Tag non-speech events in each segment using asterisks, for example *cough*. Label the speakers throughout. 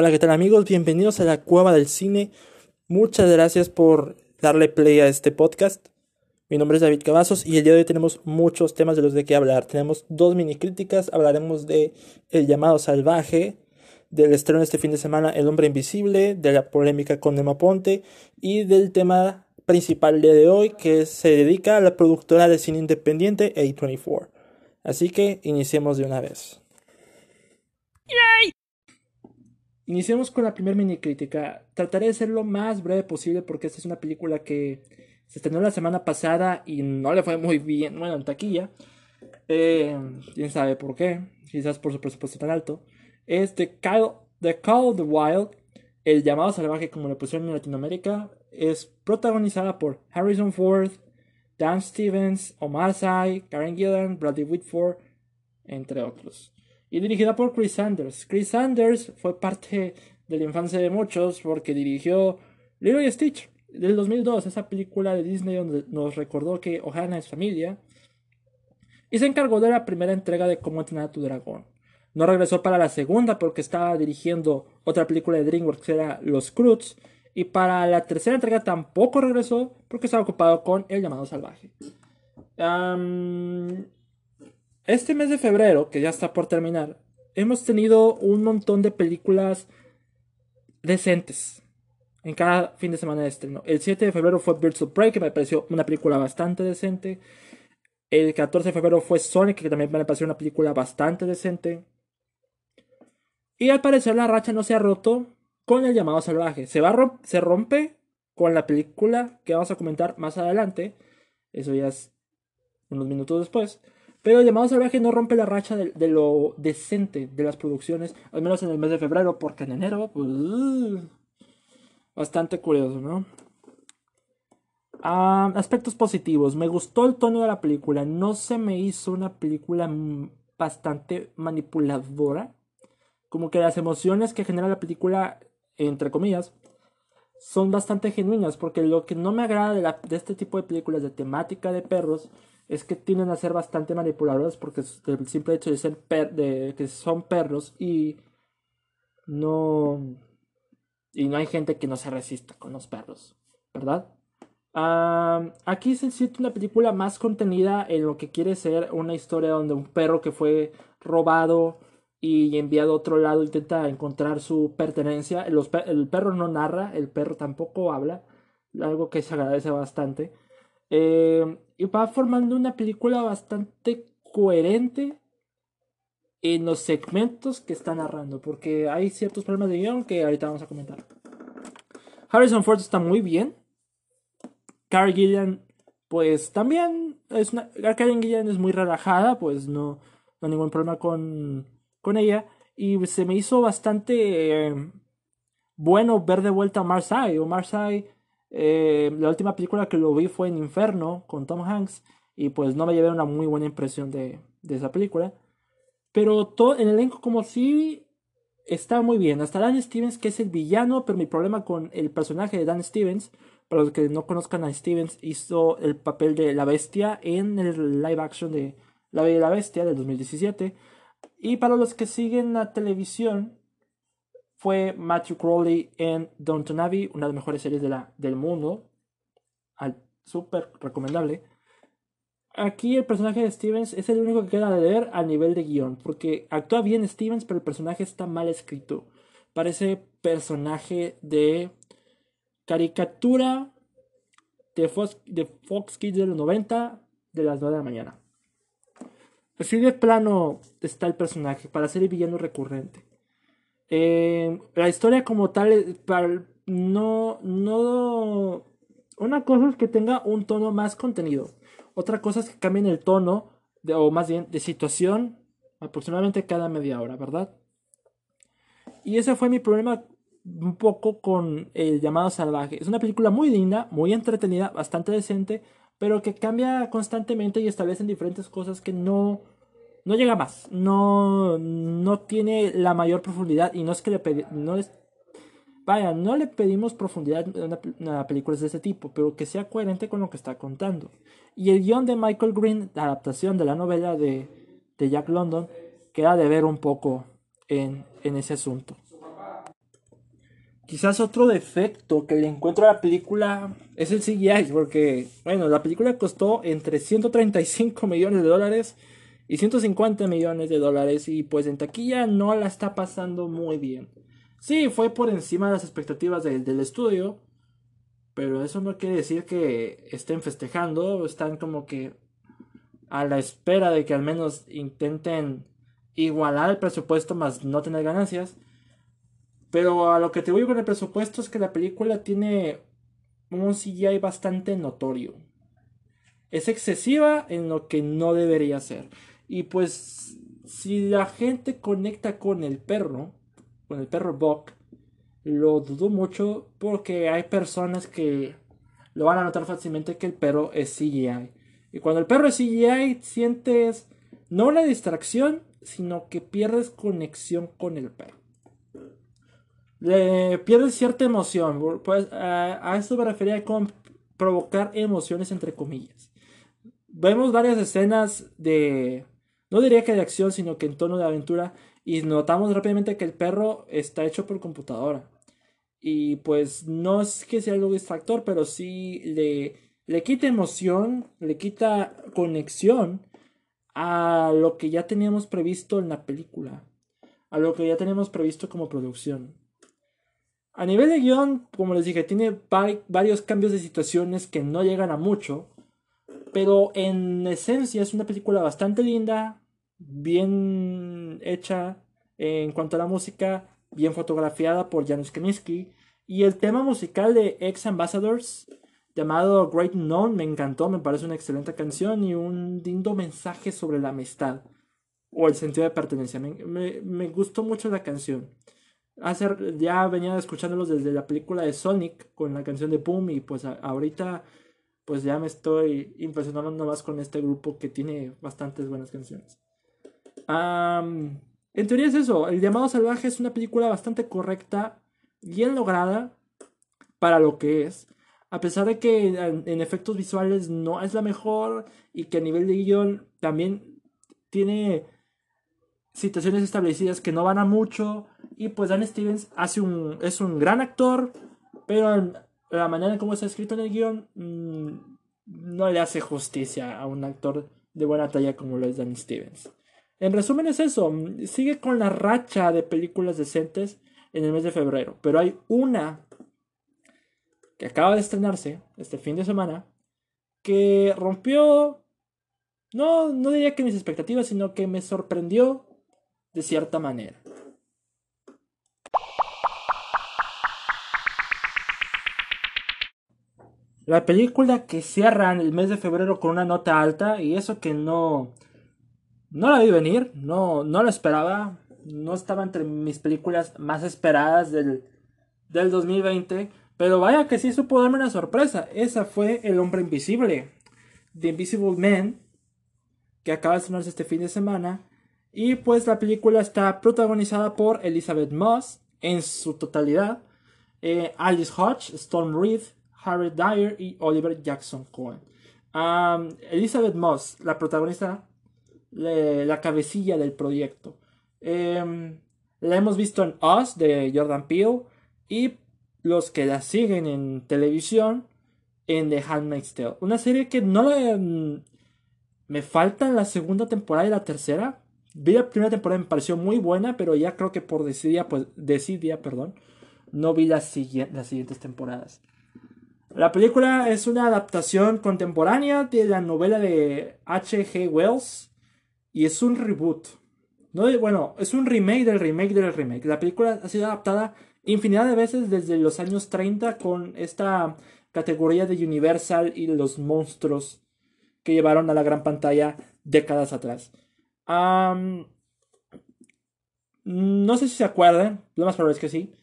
Speaker 1: Hola, ¿qué tal amigos? Bienvenidos a la Cueva del Cine. Muchas gracias por darle play a este podcast. Mi nombre es David Cavazos y el día de hoy tenemos muchos temas de los de qué hablar. Tenemos dos mini críticas, hablaremos de El llamado salvaje, del estreno este fin de semana El hombre invisible, de la polémica con Emma Ponte y del tema principal día de hoy que se dedica a la productora de cine independiente A24. Así que iniciemos de una vez. Iniciemos con la primera mini crítica. Trataré de ser lo más breve posible porque esta es una película que se estrenó la semana pasada y no le fue muy bien, bueno, en taquilla. Eh, Quién sabe por qué, quizás por su presupuesto tan alto. Es The Call, the Call of the Wild, El llamado salvaje como le pusieron en Latinoamérica. Es protagonizada por Harrison Ford, Dan Stevens, Omar Sy, Karen Gillan, Bradley Whitford, entre otros y dirigida por Chris Sanders. Chris Sanders fue parte de la infancia de muchos porque dirigió Lilo y Stitch del 2002, esa película de Disney donde nos recordó que Ohana es familia. Y se encargó de la primera entrega de Cómo entrenar a tu dragón. No regresó para la segunda porque estaba dirigiendo otra película de DreamWorks que era Los Cruz. Y para la tercera entrega tampoco regresó porque estaba ocupado con El llamado salvaje. Este mes de febrero, que ya está por terminar, hemos tenido un montón de películas decentes en cada fin de semana de estreno. El 7 de febrero fue Birds of Prey, que me pareció una película bastante decente. El 14 de febrero fue Sonic, que también me pareció una película bastante decente. Y al parecer la racha no se ha roto con el llamado salvaje. Se, va se rompe con la película que vamos a comentar más adelante. Eso ya es unos minutos después. Pero el llamado salvaje no rompe la racha de, lo decente de las producciones, al menos en el mes de febrero, porque en enero, pues. bastante curioso, ¿no? Ah, aspectos positivos. Me gustó el tono de la película. No se me hizo una película bastante manipuladora. Como que las emociones que genera la película, entre comillas, son bastante genuinas. Porque lo que no me agrada de este tipo de películas de temática de perros es que tienden a ser bastante manipuladores porque el simple hecho de ser de que son perros y no y no hay gente que no se resista con los perros, ¿verdad? aquí se siente una película más contenida en lo que quiere ser una historia donde un perro que fue robado y enviado a otro lado intenta encontrar su pertenencia. el perro no narra, el perro tampoco habla, algo que se agradece bastante. Eh, y va formando una película bastante coherente en los segmentos que está narrando, porque hay ciertos problemas de guion que ahorita vamos a comentar. Harrison Ford está muy bien. Karen Gillian, pues también es. Karen Gillian es muy relajada, pues no, no hay ningún problema con, con ella. Y se me hizo bastante eh, bueno ver de vuelta a Marsai. O Marsai eh, la última película que lo vi fue en Inferno con Tom Hanks y pues no me llevé una muy buena impresión de, esa película. Pero todo el elenco como si está muy bien. Hasta Dan Stevens, que es el villano, pero mi problema con el personaje de Dan Stevens, para los que no conozcan a Stevens, hizo el papel de la bestia en el live action de La Bella y la Bestia del 2017. Y para los que siguen la televisión, fue Matthew Crowley en Downton Abbey, una de las mejores series del mundo. Súper recomendable. Aquí el personaje de Stevens es el único que queda de ver a nivel de guion, porque actúa bien Stevens, pero el personaje está mal escrito. Parece personaje de caricatura de Fox, de Fox Kids de los 90 de las 9 de la mañana. Así de plano está el personaje para ser el villano recurrente. Eh, la historia como tal, eh, no, no... Una cosa es que tenga un tono más contenido. Otra cosa es que cambien el tono, o más bien de situación, aproximadamente cada media hora, ¿verdad? Y ese fue mi problema un poco con El llamado salvaje. Es una película muy linda, muy entretenida, bastante decente, pero que cambia constantemente y establece diferentes cosas que no no llega más, no, no tiene la mayor profundidad y no es que le no vaya, no le pedimos profundidad en una, película de ese tipo, pero que sea coherente con lo que está contando. Y el guion de Michael Green, la adaptación de la novela de, de Jack London, queda de ver un poco en, en ese asunto. Quizás otro defecto que le encuentro a la película es el CGI, porque, bueno, la película costó entre 135 millones de dólares y 150 millones de dólares y pues en taquilla no la está pasando muy bien. Sí, fue por encima de las expectativas del estudio, pero eso no quiere decir que estén festejando, están como que a la espera de que al menos intenten igualar el presupuesto más no tener ganancias. Pero a lo que te voy con el presupuesto es que la película tiene un CGI bastante notorio. Es excesiva en lo que no debería ser. Y pues si la gente conecta con el perro, con el perro Buck, lo dudo mucho porque hay personas que lo van a notar fácilmente que el perro es CGI. Y cuando el perro es CGI sientes no una distracción, sino que pierdes conexión con el perro le pierde cierta emoción. Pues a, eso me refería con provocar emociones entre comillas. Vemos varias escenas de, no diría que de acción, sino que en tono de aventura, y notamos rápidamente que el perro está hecho por computadora. Y pues no es que sea algo distractor, pero sí le, le quita emoción, le quita conexión a lo que ya teníamos previsto en la película, a lo que ya teníamos previsto como producción. A nivel de guion, como les dije, tiene varios cambios de situaciones que no llegan a mucho. Pero en esencia es una película bastante linda, bien hecha en cuanto a la música, bien fotografiada por Janusz Kaminski. Y el tema musical de Ex Ambassadors, llamado Great Known, me encantó, me parece una excelente canción y un lindo mensaje sobre la amistad o el sentido de pertenencia. me gustó mucho la canción hacer, ya venía escuchándolos desde la película de Sonic con la canción de Boom y pues ahorita pues ya me estoy impresionando más con este grupo que tiene bastantes buenas canciones. en teoría es eso, El llamado salvaje es una película bastante correcta, bien lograda para lo que es. A pesar de que en, efectos visuales no es la mejor y que a nivel de guion también tiene situaciones establecidas que no van a mucho y pues Dan Stevens hace un, es un gran actor, pero la manera en cómo está escrito en el guion mm, no le hace justicia a un actor de buena talla como lo es Dan Stevens. En resumen es eso, sigue con la racha de películas decentes en el mes de febrero, pero hay una que acaba de estrenarse este fin de semana que rompió, no, no diría que mis expectativas, sino que me sorprendió de cierta manera. La película que cierra en el mes de febrero con una nota alta y eso que no no la vi venir, no no la esperaba, no estaba entre mis películas más esperadas del del 2020, pero vaya que sí supo darme una sorpresa. Esa fue El hombre invisible, The Invisible Man, que acaba de estrenarse este fin de semana. Y pues la película está protagonizada por Elizabeth Moss en su totalidad, eh, Alice Hodge, Storm Reed, Harry Dyer y Oliver Jackson Cohen. Elizabeth Moss, la protagonista, la cabecilla del proyecto. Em, la hemos visto en Us de Jordan Peele y los que la siguen en televisión en The Handmaid's Tale. Una serie que no la, em, me falta la segunda temporada y la tercera. Vi la primera temporada, me pareció muy buena, pero ya creo que por decidia, pues, perdón, no vi las siguientes temporadas. La película es una adaptación contemporánea de la novela de H.G. Wells y es un reboot. No bueno, es un remake del remake del remake. La película ha sido adaptada infinidad de veces desde los años 30 con esta categoría de Universal y los monstruos que llevaron a la gran pantalla décadas atrás. no sé si se acuerdan, lo más probable es que sí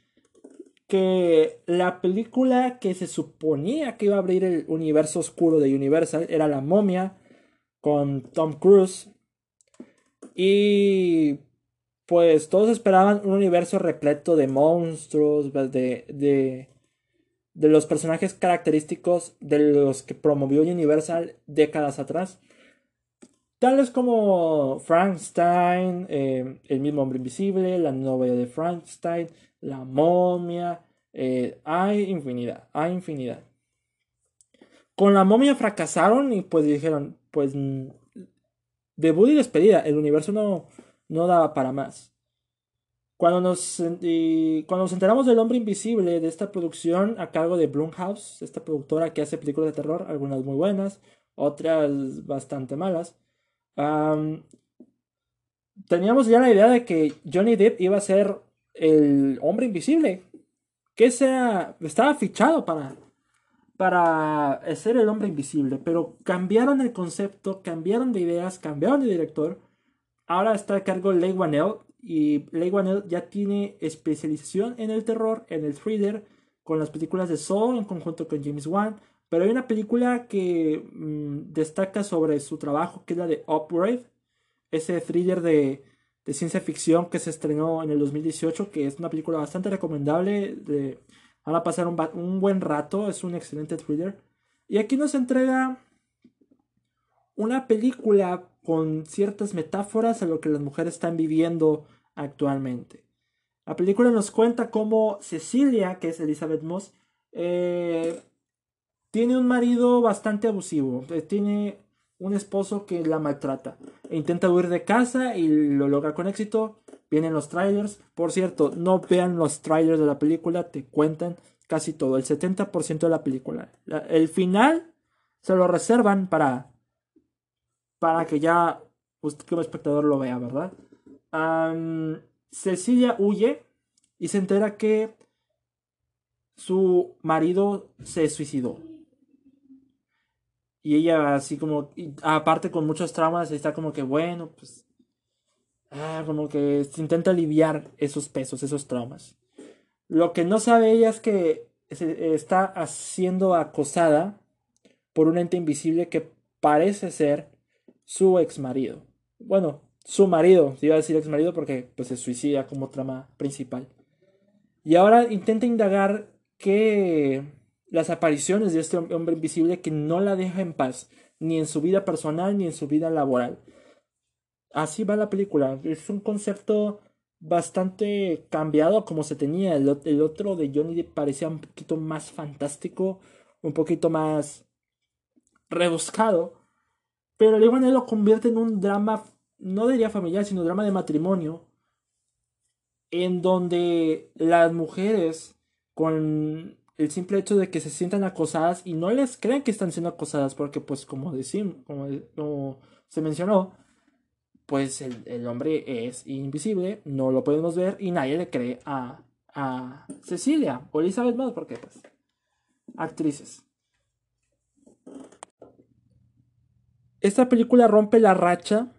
Speaker 1: que la película que se suponía que iba a abrir el universo oscuro de Universal era La momia con Tom Cruise. Y pues todos esperaban un universo repleto de monstruos, de, de, de los personajes característicos de los que promovió Universal décadas atrás. Tales como Frankenstein, eh, el mismo hombre invisible, la novela de Frankenstein, la momia, Eh, hay infinidad, hay infinidad. Con la momia fracasaron y pues dijeron, pues debut y despedida, el universo no, no daba para más. Cuando nos, cuando nos enteramos del hombre invisible de esta producción a cargo de Blumhouse, esta productora que hace películas de terror, algunas muy buenas, otras bastante malas, teníamos ya la idea de que Johnny Depp iba a ser el hombre invisible, que sea, estaba fichado para, para ser el hombre invisible, pero cambiaron el concepto, cambiaron de ideas, cambiaron de director. Ahora está a cargo Leigh Whannell y Leigh Whannell ya tiene especialización en el terror, en el thriller, con las películas de Saw en conjunto con James Wan. Pero hay una película que mm, destaca sobre su trabajo, que es la de Upgrade, ese thriller de, de, ciencia ficción que se estrenó en el 2018, que es una película bastante recomendable. De, van a pasar un, un buen rato, es un excelente thriller. Y aquí nos entrega una película con ciertas metáforas a lo que las mujeres están viviendo actualmente. La película nos cuenta cómo Cecilia, que es Elizabeth Moss, eh, tiene un marido bastante abusivo. Eh, tiene un esposo que la maltrata. E intenta huir de casa y lo logra con éxito. Vienen los trailers. Por cierto, no vean los trailers de la película, te cuentan casi todo, el 70% de la película. el final se lo reservan para para que ya usted como espectador lo vea, ¿verdad? Cecilia huye y se entera que su marido se suicidó. Y ella así como, aparte con muchos traumas, está como que, bueno, pues, ah, como que se intenta aliviar esos pesos, esos traumas. Lo que no sabe ella es que está siendo acosada por un ente invisible que parece ser su ex marido. Bueno, su marido, iba a decir ex marido porque pues se suicida como trama principal. Y ahora intenta indagar que las apariciones de este hombre invisible que no la deja en paz, ni en su vida personal ni en su vida laboral. Así va la película. Es un concepto bastante cambiado como se tenía. El, otro de Johnny parecía un poquito más fantástico, un poquito más rebuscado. Pero él lo convierte en un drama, no diría familiar, sino drama de matrimonio, en donde las mujeres, con el simple hecho de que se sientan acosadas y no les creen que están siendo acosadas, porque pues como decimos, como, se mencionó, pues el, hombre es invisible, no lo podemos ver y nadie le cree a, a Cecilia o Elizabeth Moss, porque pues actrices. Esta película rompe la racha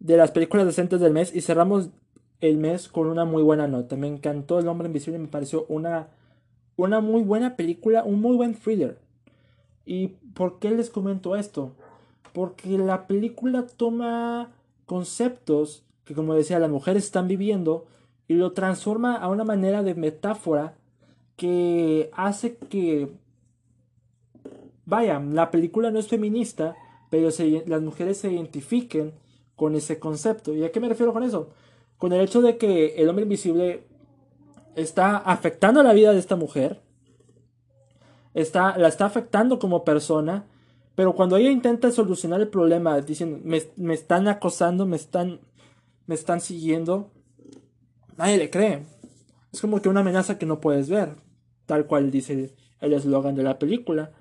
Speaker 1: de las películas decentes del mes y cerramos el mes con una muy buena nota. Me encantó El Hombre Invisible, me pareció una, una muy buena película, un muy buen thriller. ¿Y por qué les comento esto? Porque la película toma conceptos que, como decía, las mujeres están viviendo y lo transforma a una manera de metáfora que hace que, vaya, la película no es feminista, pero las mujeres se identifiquen con ese concepto. ¿Y a qué me refiero con eso? Con el hecho de que el hombre invisible está afectando la vida de esta mujer, está, la está afectando como persona, pero cuando ella intenta solucionar el problema diciendo, me, me están acosando, me están, me están siguiendo, nadie le cree. Es como que una amenaza que no puedes ver, tal cual dice el eslogan de la película.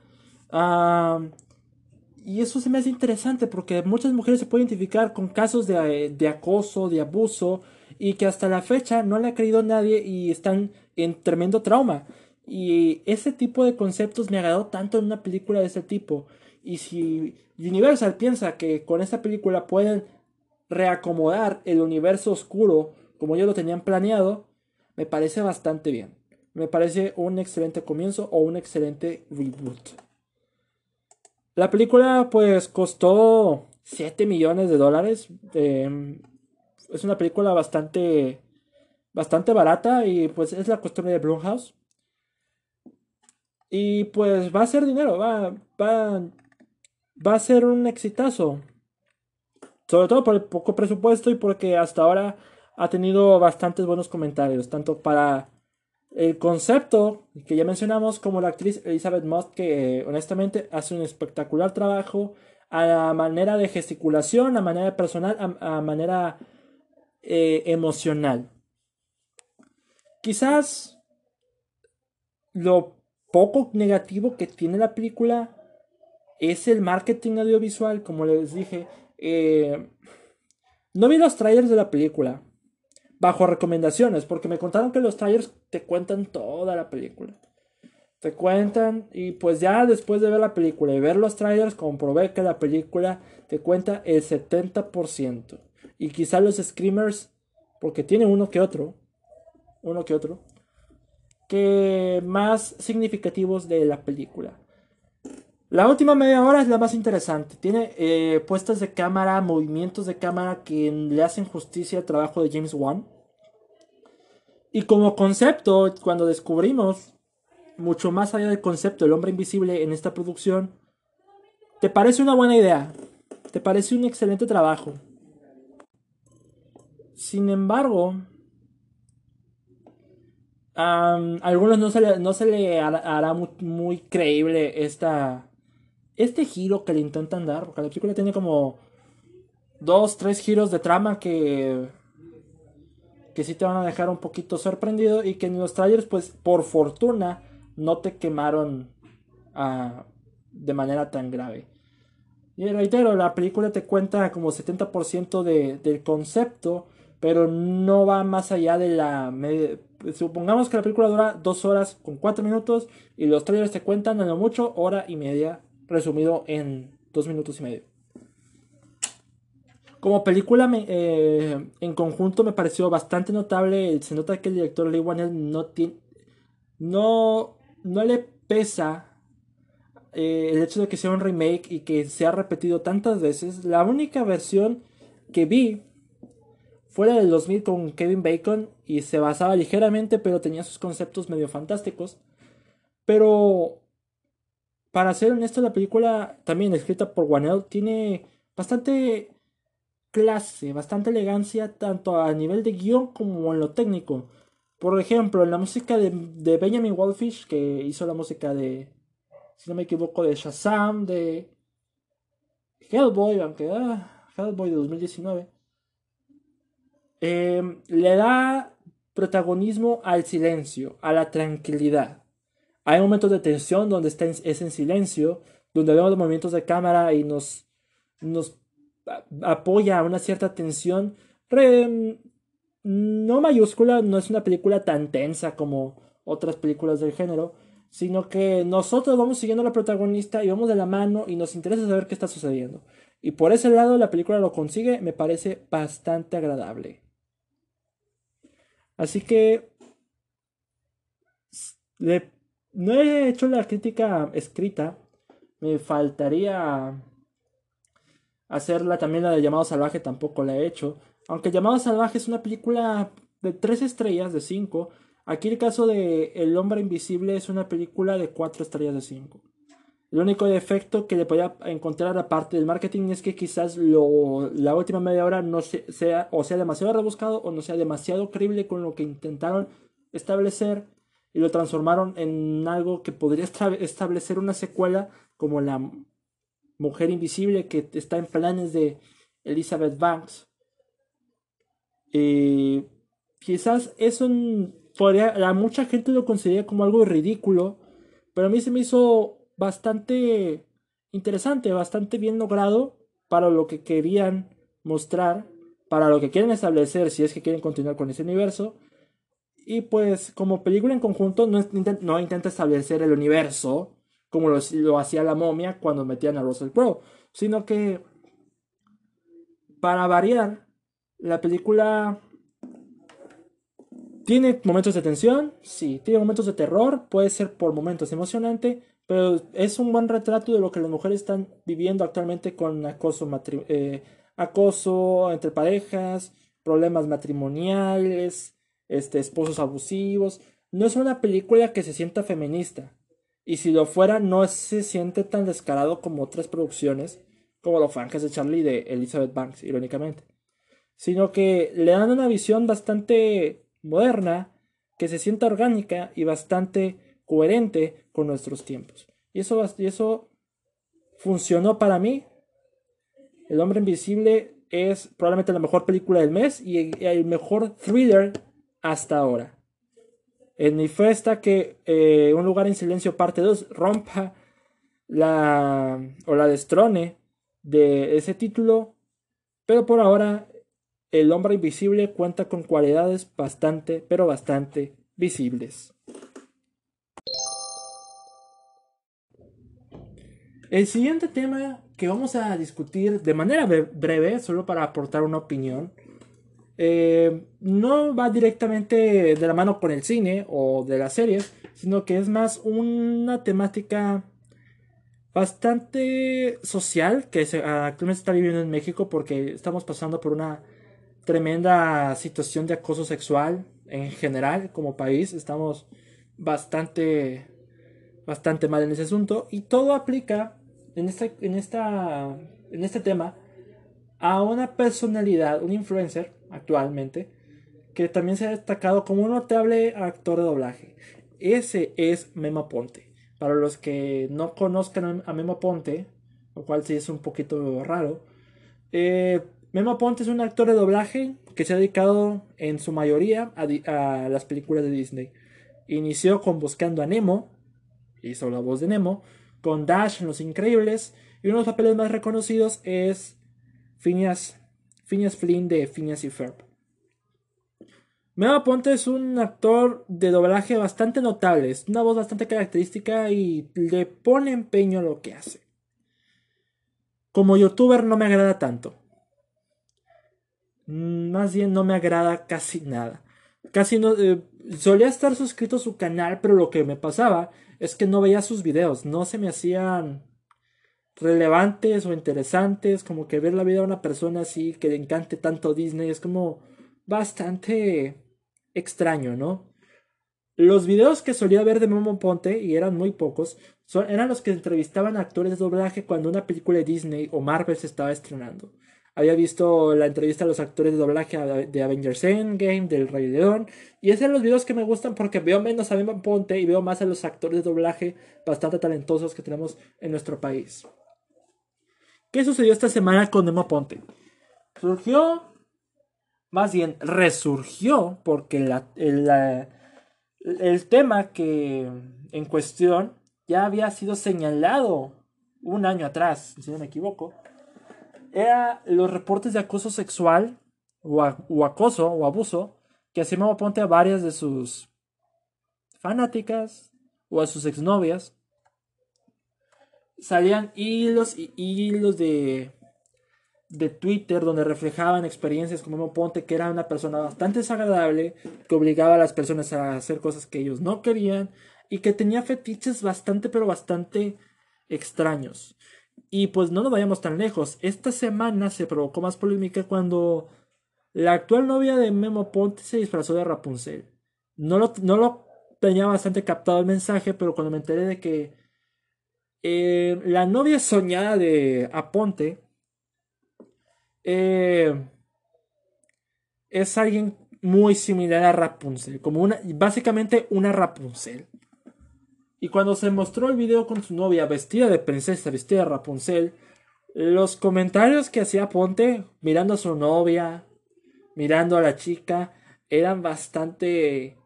Speaker 1: Y eso se me hace interesante porque muchas mujeres se pueden identificar con casos de, de, acoso, de abuso, y que hasta la fecha no le ha creído nadie y están en tremendo trauma. Y ese tipo de conceptos me agradó tanto en una película de ese tipo. Y si Universal piensa que con esta película pueden reacomodar el universo oscuro como ellos lo tenían planeado, me parece bastante bien. Me parece un excelente comienzo o un excelente reboot. La película pues costó 7 millones de dólares. Em, es una película bastante bastante barata y pues es la costumbre de Blumhouse. Y pues va a ser dinero, va, va, va a ser un exitazo. Sobre todo por el poco presupuesto y porque hasta ahora ha tenido bastantes buenos comentarios, tanto para El concepto que ya mencionamos, como la actriz Elizabeth Moss, que honestamente hace un espectacular trabajo a la manera de gesticulación, a manera personal, a, manera eh, emocional. Quizás lo poco negativo que tiene la película es el marketing audiovisual, como les dije. Eh, no vi los trailers de la película bajo recomendaciones, porque me contaron que los trailers te cuentan toda la película. Te cuentan y pues ya después de ver la película y ver los trailers comprobé que la película te cuenta el 70%. Y quizá los screamers, porque tiene uno que otro, uno que otro, que más significativos de la película. La última media hora es la más interesante. Tiene eh, puestas de cámara, movimientos de cámara que le hacen justicia al trabajo de James Wan. Y como concepto, cuando descubrimos mucho más allá del concepto del hombre invisible en esta producción, ¿te parece una buena idea? ¿Te parece un excelente trabajo? Sin embargo, a algunos no se le, no se le hará, muy, creíble esta, este giro que le intentan dar, porque la película tiene como dos, tres giros de trama que que sí te van a dejar un poquito sorprendido y que en los trailers pues por fortuna no te quemaron ah, de manera tan grave. Y reitero, la película te cuenta como 70% de, del concepto, pero no va más allá de la... Supongamos que la película dura dos horas con cuatro minutos y los trailers te cuentan a lo mucho hora y media resumido en dos minutos y medio. Como película eh, en conjunto me pareció bastante notable. Se nota que el director Lee Wannell no tiene. No, no le pesa eh, el hecho de que sea un remake y que se ha repetido tantas veces. La única versión que vi fue la del 2000 con Kevin Bacon y se basaba ligeramente, pero tenía sus conceptos medio fantásticos. Pero para ser honesto, la película, también escrita por Wanell, tiene bastante clase, bastante elegancia, tanto a nivel de guion como en lo técnico. Por ejemplo, en la música de, de Benjamin Wallfish, que hizo la música de, si no me equivoco, de Shazam, de Hellboy, aunque ah, Hellboy de 2019, eh, le da protagonismo al silencio, a la tranquilidad. Hay momentos de tensión donde está es en silencio, donde vemos los movimientos de cámara y nos, nos apoya una cierta tensión. no mayúscula, no es una película tan tensa como otras películas del género, sino que nosotros vamos siguiendo a la protagonista y vamos de la mano y nos interesa saber qué está sucediendo. Y por ese lado la película lo consigue, me parece bastante agradable. Así que no he hecho la crítica escrita. Me faltaría hacerla también la de Llamado Salvaje, tampoco la he hecho. Aunque Llamado Salvaje es una película de tres estrellas de cinco. Aquí el caso de El Hombre Invisible es una película de cuatro estrellas de cinco. El único defecto que le podía encontrar aparte del marketing es que quizás lo, la última media hora no sea o sea demasiado rebuscado o no sea demasiado creíble con lo que intentaron establecer y lo transformaron en algo que podría establecer una secuela como la Mujer Invisible que está en planes de Elizabeth Banks. Eh, quizás eso podría, a mucha gente lo considera como algo ridículo, pero a mí se me hizo bastante interesante, bastante bien logrado para lo que querían mostrar, para lo que quieren establecer, si es que quieren continuar con ese universo. Y pues como película en conjunto no, no intenta establecer el universo como lo, hacía la momia cuando metían a Russell Crowe, sino que para variar, la película tiene momentos de tensión, sí, tiene momentos de terror, puede ser por momentos emocionante, pero es un buen retrato de lo que las mujeres están viviendo actualmente con acoso, eh, acoso entre parejas, problemas matrimoniales, este, esposos abusivos. No es una película que se sienta feminista. Y si lo fuera, no se siente tan descarado como otras producciones, como Los Ángeles de Charlie de Elizabeth Banks, irónicamente. Sino que le dan una visión bastante moderna que se sienta orgánica y bastante coherente con nuestros tiempos. Y eso, y eso funcionó para mí. El hombre invisible es probablemente la mejor película del mes y el mejor thriller hasta ahora. En mi fe que eh, Un lugar en silencio parte 2 rompa la o la destrone de ese título, pero por ahora El hombre invisible cuenta con cualidades bastante, pero bastante visibles. El siguiente tema que vamos a discutir de manera breve, solo para aportar una opinión, eh, no va directamente de la mano con el cine o de las series, sino que es más una temática bastante social que se, actualmente está viviendo en México porque estamos pasando por una tremenda situación de acoso sexual en general como país. Estamos bastante, bastante mal en ese asunto y todo aplica en, este, en, esta, en este tema a una personalidad, un influencer actualmente, que también se ha destacado como un notable actor de doblaje. Ese es Memo Ponte. Para los que no conozcan a Memo Ponte, lo cual sí es un poquito raro, eh, Memo Ponte es un actor de doblaje que se ha dedicado en su mayoría a, a las películas de Disney. Inició con Buscando a Nemo, hizo la voz de Nemo, con Dash en Los Increíbles, y uno de los papeles más reconocidos es Phineas, Phineas Flynn de Phineas y Ferb. Memo Ponte es un actor de doblaje bastante notable, es una voz bastante característica y le pone empeño a lo que hace. Como youtuber no me agrada tanto. Mm, más bien no me agrada casi nada. Casi no. Eh, solía estar suscrito a su canal, pero lo que me pasaba es que no veía sus videos, no se me hacían relevantes o interesantes, como que ver la vida de una persona así que le encante tanto Disney es como bastante extraño, ¿no? Los videos que solía ver de Momo Ponte, y eran muy pocos, son, eran los que entrevistaban a actores de doblaje cuando una película de Disney o Marvel se estaba estrenando había visto la entrevista a los actores de doblaje de Avengers Endgame, del Rey León, y esos son los videos que me gustan porque veo menos a Memo Ponte y veo más a los actores de doblaje bastante talentosos que tenemos en nuestro país. ¿Qué sucedió esta semana con Memo Ponte? Surgió, más bien resurgió, porque el, el tema que en cuestión ya había sido señalado un año atrás, si no me equivoco, era los reportes de acoso sexual o, acoso o abuso que hacía Memo Ponte a varias de sus fanáticas o a sus exnovias. Salían hilos y hilos de, de Twitter donde reflejaban experiencias como Memo Ponte, que era una persona bastante desagradable, que obligaba a las personas a hacer cosas que ellos no querían y que tenía fetiches bastante, pero bastante extraños. Y pues no nos vayamos tan lejos. Esta semana se provocó más polémica cuando la actual novia de Memo Ponte se disfrazó de Rapunzel. No lo, no lo tenía bastante captado el mensaje, pero cuando me enteré de que eh, la novia soñada de Aponte eh, es alguien muy similar a Rapunzel, como una, básicamente una Rapunzel. Y cuando se mostró el video con su novia vestida de princesa, vestida de Rapunzel, los comentarios que hacía Ponte mirando a su novia, mirando a la chica, eran bastante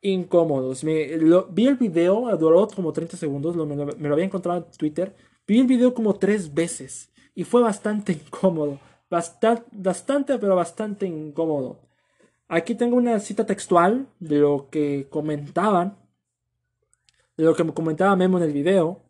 Speaker 1: incómodos. Me, vi el video, duró como 30 segundos, me, lo había encontrado en Twitter. Vi el video como tres veces y fue bastante *laughs* incómodo. Bastante, bastante, pero bastante incómodo. Aquí tengo una cita textual de lo que comentaban de lo que me comentaba Memo en el video.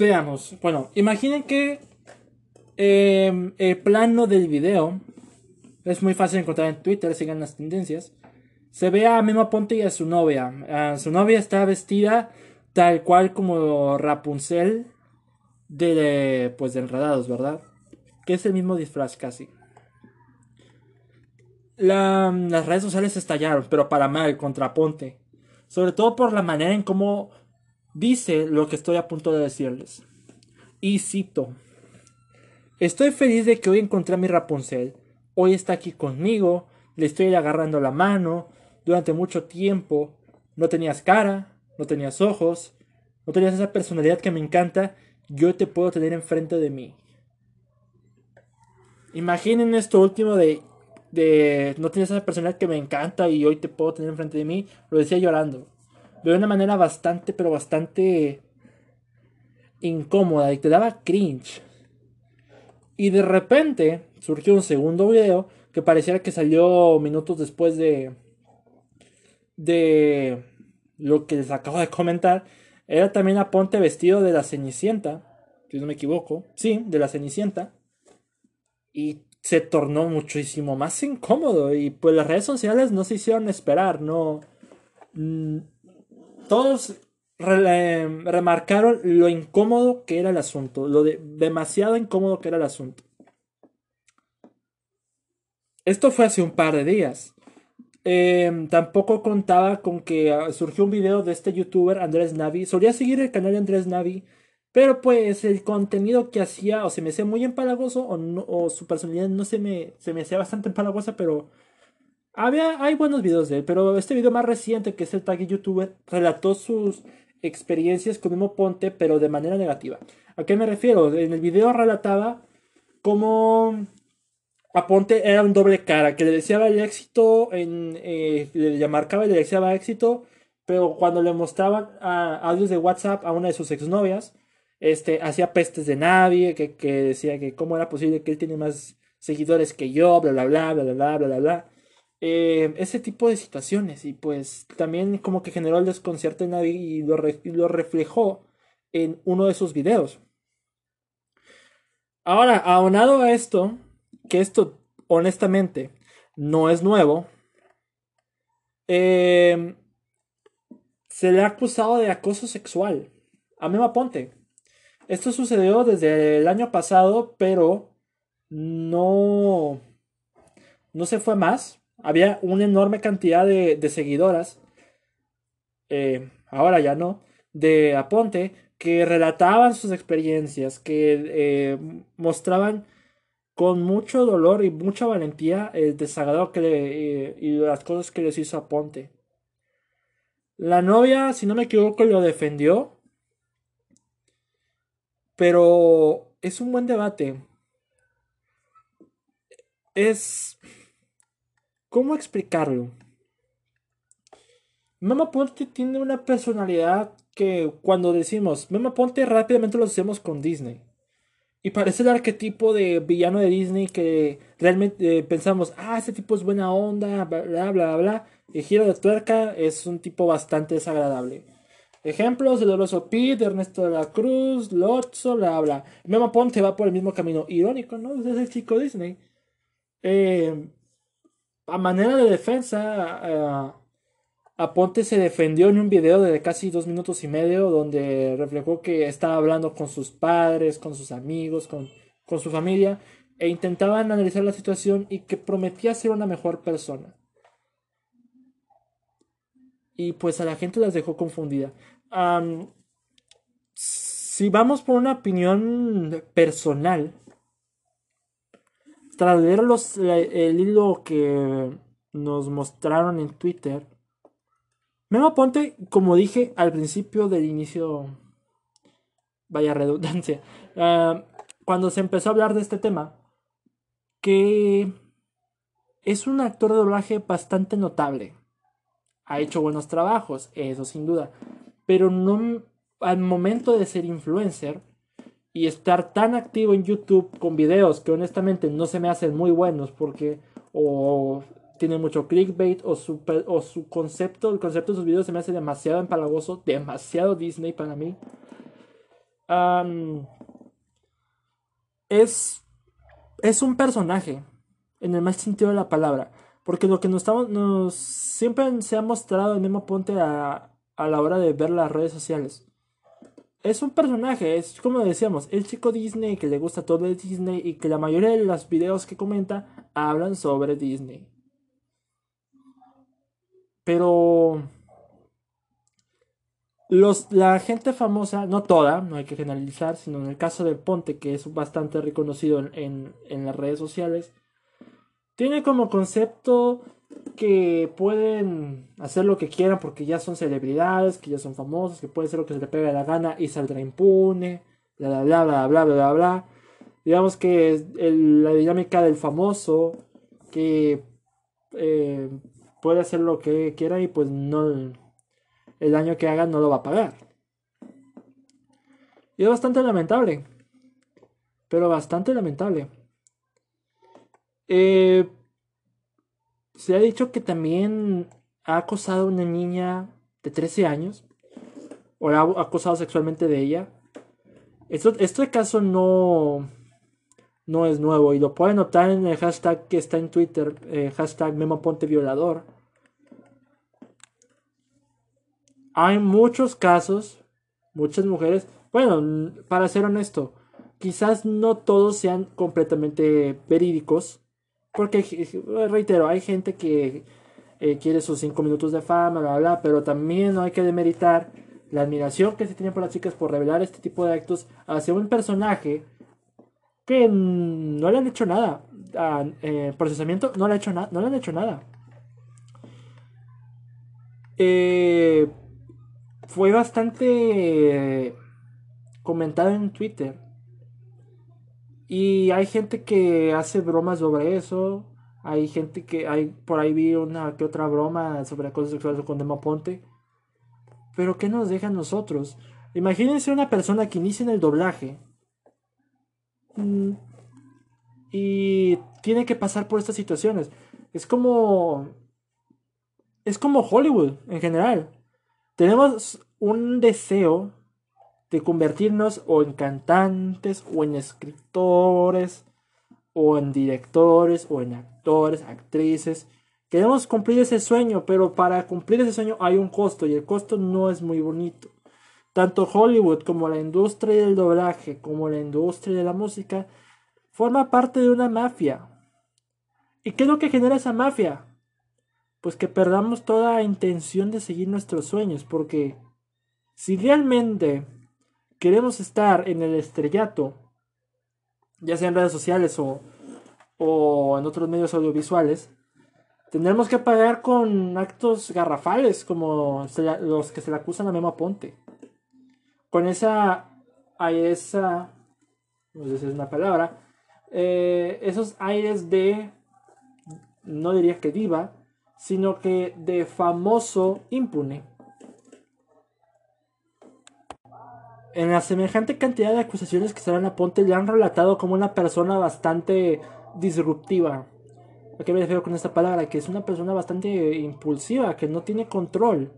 Speaker 1: Veamos. Bueno, imaginen que Em, el plano del video es muy fácil encontrar en Twitter, sigan las tendencias. Se ve a Memo Ponte y a su novia. su novia está vestida tal cual como Rapunzel de, pues de Enredados, ¿verdad? Que es el mismo disfraz casi. las redes sociales estallaron, pero para mal, contra Ponte. Sobre todo por la manera en cómo dice lo que estoy a punto de decirles. Y cito. Estoy feliz de que hoy encontré a mi Rapunzel. Hoy está aquí conmigo, le estoy agarrando la mano. Durante mucho tiempo no tenías cara, no tenías ojos, no tenías esa personalidad que me encanta. Yo te puedo tener enfrente de mí. Imaginen esto último de, de no tienes esa personalidad que me encanta y hoy te puedo tener enfrente de mí. Lo decía llorando. De una manera bastante, pero bastante incómoda y te daba cringe. Y de repente surgió un segundo video que pareciera que salió minutos después de de lo que les acabo de comentar. Era también Aponte vestido de la Cenicienta, si no me equivoco. Sí, de la Cenicienta. Y se tornó muchísimo más incómodo. Y pues las redes sociales no se hicieron esperar, no. Mm, todos remarcaron lo incómodo que era el asunto, lo de, demasiado incómodo que era el asunto. Esto fue hace un par de días. Em, tampoco contaba con que ah, surgió un video de este youtuber Andrés Navi. Solía seguir el canal de Andrés Navi, pero pues el contenido que hacía o se me hacía muy empalagoso o, o su personalidad no se me, se me hacía bastante empalagosa, pero había, hay buenos videos de él. Pero este video más reciente, que es el tag youtuber, relató sus experiencias con Memo Ponte, pero de manera negativa. ¿A qué me refiero? En el video relataba cómo Aponte era un doble cara, que le deseaba el éxito, en, eh, le marcaba y le deseaba éxito, pero cuando le mostraban audios de WhatsApp a una de sus exnovias, este, hacía pestes de nadie, que, que decía que cómo era posible que él tiene más seguidores que yo, bla, bla, bla, bla, bla, bla, bla, bla. Eh, ese tipo de situaciones y pues también como que generó el desconcierto en nadie y lo, reflejó en uno de sus videos. Ahora, aunado a esto, que esto honestamente no es nuevo, eh, se le ha acusado de acoso sexual a Mema Ponte. Esto sucedió desde el año pasado, pero no, no se fue más había una enorme cantidad de, seguidoras, eh, ahora ya no, de Aponte, que relataban sus experiencias, que eh, mostraban con mucho dolor y mucha valentía el desagrado que le, eh, y las cosas que les hizo Aponte. La novia, si no me equivoco, lo defendió, pero es un buen debate. Es ¿Cómo explicarlo? Mema Ponte tiene una personalidad que cuando decimos Mema Ponte rápidamente lo hacemos con Disney. Y parece el arquetipo de villano de Disney que realmente eh, pensamos, ah, este tipo es buena onda, bla, bla, bla, bla. Y giro de tuerca es un tipo bastante desagradable. Ejemplos, el Oroso Pete, Ernesto de la Cruz, Lotso, bla, bla. Mema Ponte va por el mismo camino. Irónico, ¿no? Es el chico Disney. Eh, a manera de defensa, eh, Aponte se defendió en un video de casi dos minutos y medio donde reflejó que estaba hablando con sus padres, con sus amigos, con, con su familia e intentaban analizar la situación y que prometía ser una mejor persona. Y pues a la gente las dejó confundida. si vamos por una opinión personal, tras leer el hilo que nos mostraron en Twitter, Memo Ponte, como dije al principio del inicio, vaya redundancia, *laughs* ah, cuando se empezó a hablar de este tema, que es un actor de doblaje bastante notable. Ha hecho buenos trabajos, eso sin duda. Pero no al momento de ser influencer, y estar tan activo en YouTube con videos que honestamente no se me hacen muy buenos porque o tiene mucho clickbait o su, o su concepto, el concepto de sus videos se me hace demasiado empalagoso, demasiado Disney para mí. es, es un personaje, en el mal sentido de la palabra, porque lo que nos estamos, nos, siempre se ha mostrado el mismo ponte a, a la hora de ver las redes sociales. Es un personaje, es como decíamos, el chico Disney que le gusta todo el Disney y que la mayoría de los videos que comenta hablan sobre Disney. Pero los, la gente famosa, no toda, no hay que generalizar, sino en el caso de Ponte, que es bastante reconocido en, en las redes sociales, tiene como concepto que pueden hacer lo que quieran porque ya son celebridades, que ya son famosos, que puede ser lo que se le pegue la gana y saldrá impune, bla bla bla bla bla bla bla. Digamos que la dinámica del famoso que eh, puede hacer lo que quiera y pues no el daño que haga no lo va a pagar. Y es bastante lamentable. Pero bastante lamentable. Eh, se ha dicho que también ha acosado a una niña de 13 años. O ha acosado sexualmente de ella. Esto, este caso no, no es nuevo. Y lo pueden notar en el hashtag que está en Twitter. Eh, hashtag Memo Ponte Violador. Hay muchos casos. Muchas mujeres. Bueno, para ser honesto. Quizás no todos sean completamente verídicos porque, reitero, hay gente que eh, quiere sus cinco minutos de fama, bla, bla, pero también no hay que demeritar la admiración que se tiene por las chicas por revelar este tipo de actos hacia un personaje que no le han hecho nada. A, eh, procesamiento no le, ha hecho no le han hecho nada. Eh, fue bastante comentado en Twitter y hay gente que hace bromas sobre eso. Hay gente que hay por ahí vi una que otra broma sobre acoso sexual con Demo Ponte. Pero ¿qué nos deja a nosotros? Imagínense una persona que inicia en el doblaje mm, y tiene que pasar por estas situaciones. Es como es como Hollywood en general. Tenemos un deseo de convertirnos o en cantantes o en escritores o en directores o en actores, actrices. Queremos cumplir ese sueño, pero para cumplir ese sueño hay un costo y el costo no es muy bonito. Tanto Hollywood como la industria del doblaje como la industria de la música forma parte de una mafia. ¿Y qué es lo que genera esa mafia? Pues que perdamos toda intención de seguir nuestros sueños, porque si realmente queremos estar en el estrellato, ya sea en redes sociales o, o en otros medios audiovisuales, tendremos que pagar con actos garrafales como los que se le acusan a Memo Ponte. Con esa, esa, no sé si es una palabra, eh, esos aires de, no diría que diva, sino que de famoso impune. En la semejante cantidad de acusaciones que se dan a Ponte le han relatado como una persona bastante disruptiva. ¿A qué me refiero con esta palabra? Que es una persona bastante impulsiva, que no tiene control.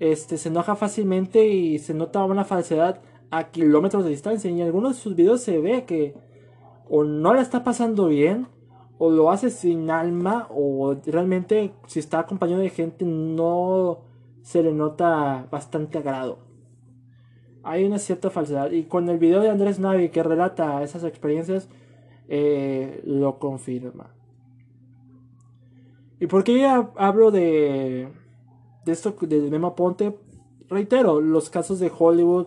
Speaker 1: Este, se enoja fácilmente y se nota una falsedad a kilómetros de distancia. Y en algunos de sus videos se ve que o no la está pasando bien, o lo hace sin alma, o realmente si está acompañado de gente no se le nota bastante agrado hay una cierta falsedad. Y con el video de Andrés Navi que relata esas experiencias, eh, lo confirma. ¿Y por qué hablo de, de esto de Memo Ponte? Reitero, los casos de Hollywood,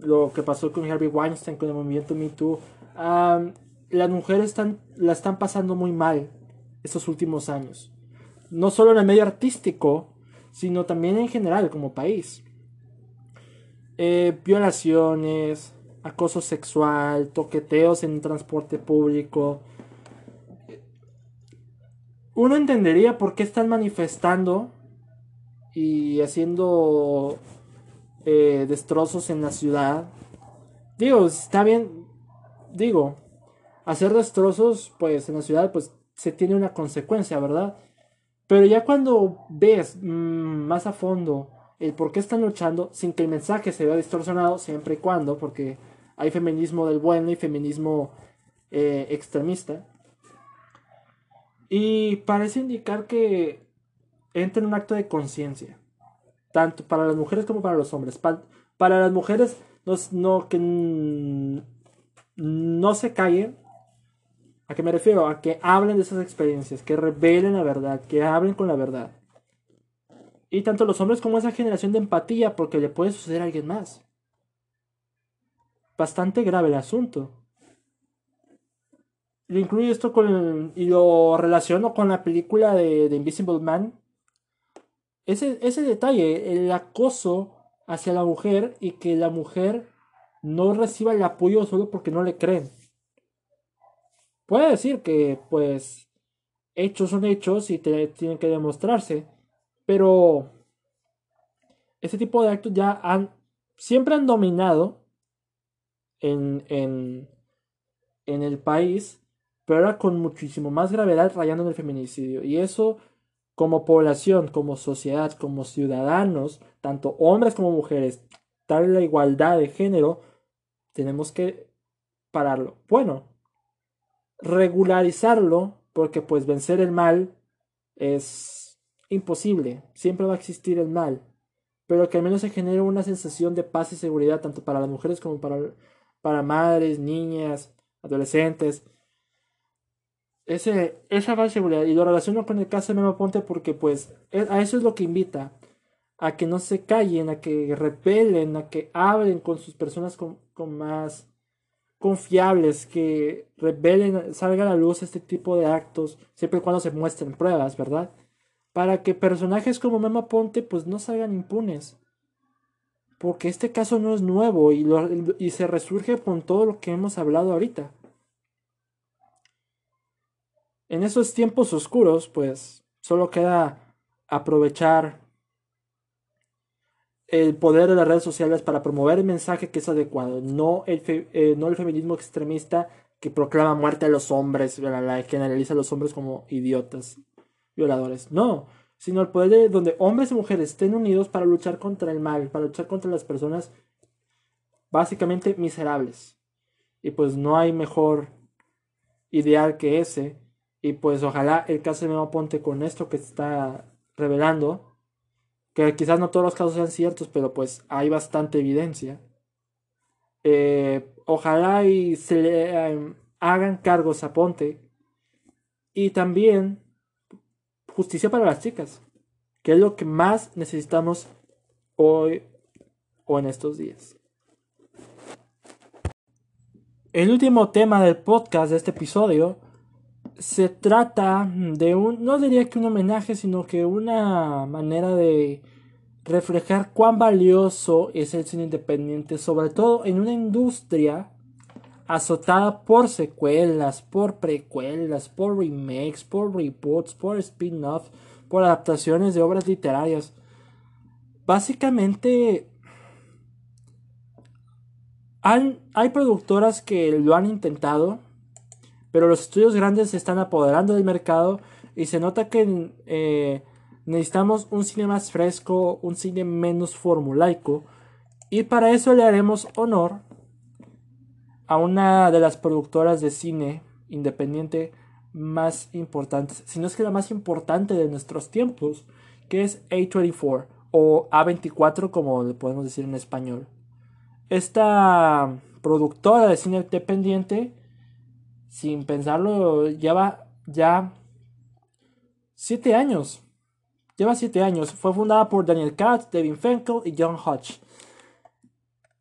Speaker 1: lo que pasó con Harvey Weinstein, con el movimiento Me Too. las mujeres están, la están pasando muy mal estos últimos años. No solo en el medio artístico, sino también en general como país. Eh, violaciones, acoso sexual, toqueteos en transporte público. Uno entendería por qué están manifestando y haciendo eh, destrozos en la ciudad. Digo, está bien, digo, hacer destrozos pues en la ciudad pues se tiene una consecuencia, ¿verdad? Pero ya cuando ves mm, más a fondo el por qué están luchando sin que el mensaje se vea distorsionado siempre y cuando, porque hay feminismo del bueno y feminismo eh, extremista. Y parece indicar que entra en un acto de conciencia. tanto para las mujeres como para los hombres. para las mujeres, no, no, que no se callen. ¿A qué me refiero? A que hablen de esas experiencias, que revelen la verdad, que hablen con la verdad. Y tanto los hombres como esa generación de empatía, porque le puede suceder a alguien más. Bastante grave el asunto. Lo incluyo esto con y lo relaciono con la película de, de Invisible Man. Ese, ese detalle, el acoso hacia la mujer y que la mujer no reciba el apoyo solo porque no le creen. Puede decir que, pues, hechos son hechos y te, tienen que demostrarse, pero ese tipo de actos ya han, siempre han dominado en, en, en el país, pero ahora con muchísimo más gravedad rayando en el feminicidio. Y eso, como población, como sociedad, como ciudadanos, tanto hombres como mujeres, tal la igualdad de género, tenemos que pararlo. Bueno, regularizarlo, porque pues vencer el mal es imposible, siempre va a existir el mal, pero que al menos se genere una sensación de paz y seguridad tanto para las mujeres como para, para madres, niñas, adolescentes. Ese, esa y seguridad, y lo relaciono con el caso de Memo Ponte porque pues a eso es lo que invita, a que no se callen, a que repelen, a que hablen con sus personas con, más confiables, que revelen, salga a la luz este tipo de actos, siempre y cuando se muestren pruebas, ¿verdad? Para que personajes como Mema Ponte pues no salgan impunes. Porque este caso no es nuevo y, y se resurge con todo lo que hemos hablado ahorita. En esos tiempos oscuros, pues solo queda aprovechar el poder de las redes sociales para promover el mensaje que es adecuado, no el, eh, no el feminismo extremista que proclama muerte a los hombres, que generaliza a los hombres como idiotas, violadores. No, sino el poder de donde hombres y mujeres estén unidos para luchar contra el mal, para luchar contra las personas básicamente miserables. Y pues no hay mejor ideal que ese. Y pues ojalá el caso de Memo Ponte con esto que está revelando que quizás no todos los casos sean ciertos, pero pues hay bastante evidencia. Eh, ojalá y se le em, hagan cargos a Ponte y también justicia para las chicas, que es lo que más necesitamos hoy o en estos días. El último tema del podcast de este episodio se trata de un, no diría que un homenaje, sino que una manera de reflejar cuán valioso es el cine independiente, sobre todo en una industria azotada por secuelas, por precuelas, por remakes, por reboots, por spin-offs, por adaptaciones de obras literarias. Básicamente, hay productoras que lo han intentado, pero los estudios grandes se están apoderando del mercado y se nota que eh, necesitamos un cine más fresco, un cine menos formulaico y para eso le haremos honor a una de las productoras de cine independiente más importantes, si no es que la más importante de nuestros tiempos, que es A24 o A24 como le podemos decir en español. Esta productora de cine independiente sin pensarlo, lleva ya siete años. Lleva siete años. Fue fundada por Daniel Katz, Devin Fenkel y John Hodge.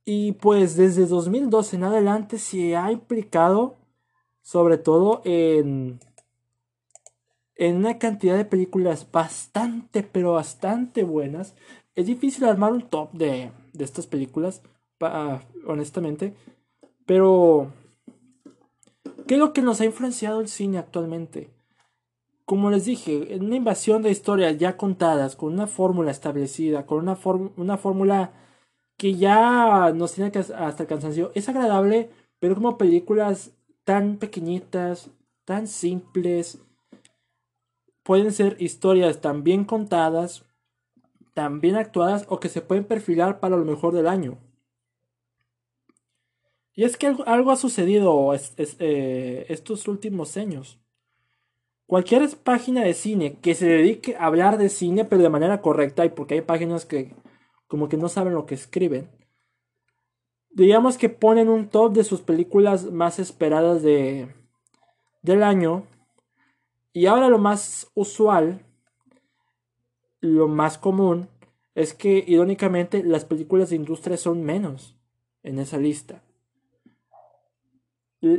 Speaker 1: Y pues desde 2012 en adelante se ha implicado sobre todo en, en una cantidad de películas bastante, pero bastante buenas. Es difícil armar un top de, de estas películas, honestamente. Pero ¿Qué es lo que nos ha influenciado el cine actualmente? Como les dije, una invasión de historias ya contadas, con una fórmula establecida, con una, una fórmula que ya nos tiene hasta el cansancio, es agradable pero como películas tan pequeñitas, tan simples. Pueden ser historias tan bien contadas, tan bien actuadas o que se pueden perfilar para lo mejor del año. Y es que algo, ha sucedido eh, estos últimos años. cualquier página de cine que se dedique a hablar de cine, pero de manera correcta, y porque hay páginas que como que no saben lo que escriben, digamos que ponen un top de sus películas más esperadas de, del año. Y ahora lo más usual, lo más común, es que irónicamente las películas de industria son menos en esa lista.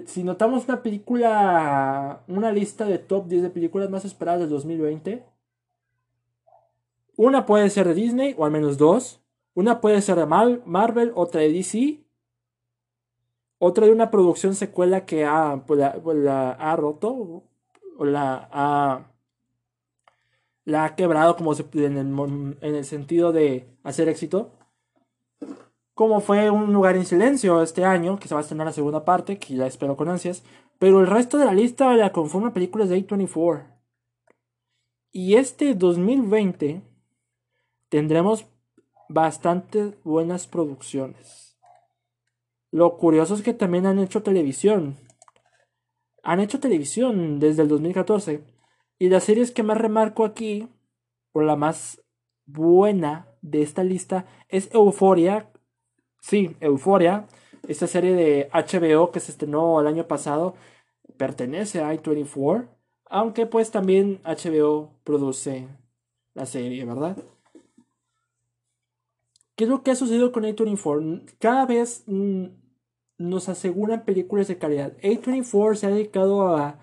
Speaker 1: Si notamos una película, una lista de top 10 de películas más esperadas del 2020, una puede ser de Disney, o al menos dos. Una puede ser de Marvel, otra de DC. Otra de una producción secuela que ha, pues, pues, la, ha roto, o la ha, la ha quebrado como en, el, en el sentido de hacer éxito como fue Un lugar en silencio este año, que se va a estrenar la segunda parte, que ya espero con ansias, pero el resto de la lista la conforma películas de A24. Y este 2020 tendremos bastante buenas producciones. Lo curioso es que también han hecho televisión. Han hecho televisión desde el 2014. Y las series que más remarco aquí, o la más buena de esta lista, es Euforia, Sí, Euforia, esta serie de HBO que se estrenó el año pasado, pertenece a i24, aunque pues también HBO produce la serie, ¿verdad? ¿Qué es lo que ha sucedido con A24? Cada vez mm, nos aseguran películas de calidad. A24 se ha dedicado a,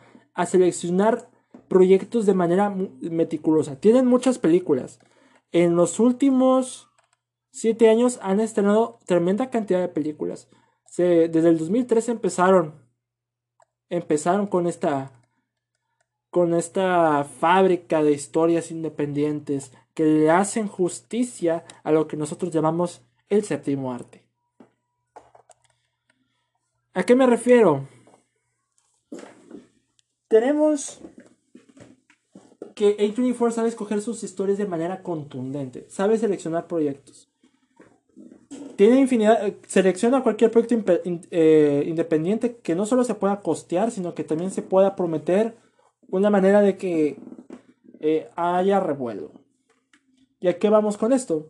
Speaker 1: seleccionar proyectos de manera meticulosa. Tienen muchas películas. En los últimos siete años han estrenado tremenda cantidad de películas. desde el 2013 empezaron, empezaron con esta, con esta fábrica de historias independientes que le hacen justicia a lo que nosotros llamamos el séptimo arte. ¿A qué me refiero? Tenemos que A24 sabe escoger sus historias de manera contundente, sabe seleccionar proyectos tiene infinidad, eh, selecciona cualquier proyecto eh, independiente que no solo se pueda costear, sino que también se pueda prometer una manera de que eh, haya revuelo. ¿Y a qué vamos con esto?